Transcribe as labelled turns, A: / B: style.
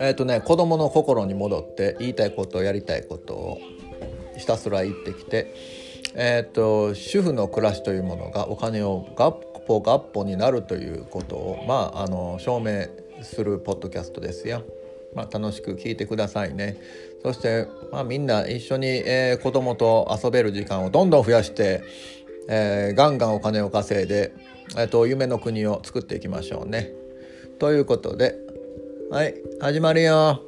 A: えっ、ー、とね子供の心に戻って言いたいことやりたいことをひたすら言ってきてえ、ー、と主婦の暮らしというものがお金をガッポガッポになるということをまああの証明するポッドキャストですよ。まあ、楽しく聞いてくださいね。そして、まあ、みんな一緒に、えー、子供と遊べる時間をどんどん増やして、えー、ガンガンお金を稼いで、えーと夢の国を作っていきましょうね。ということではい始まるよ。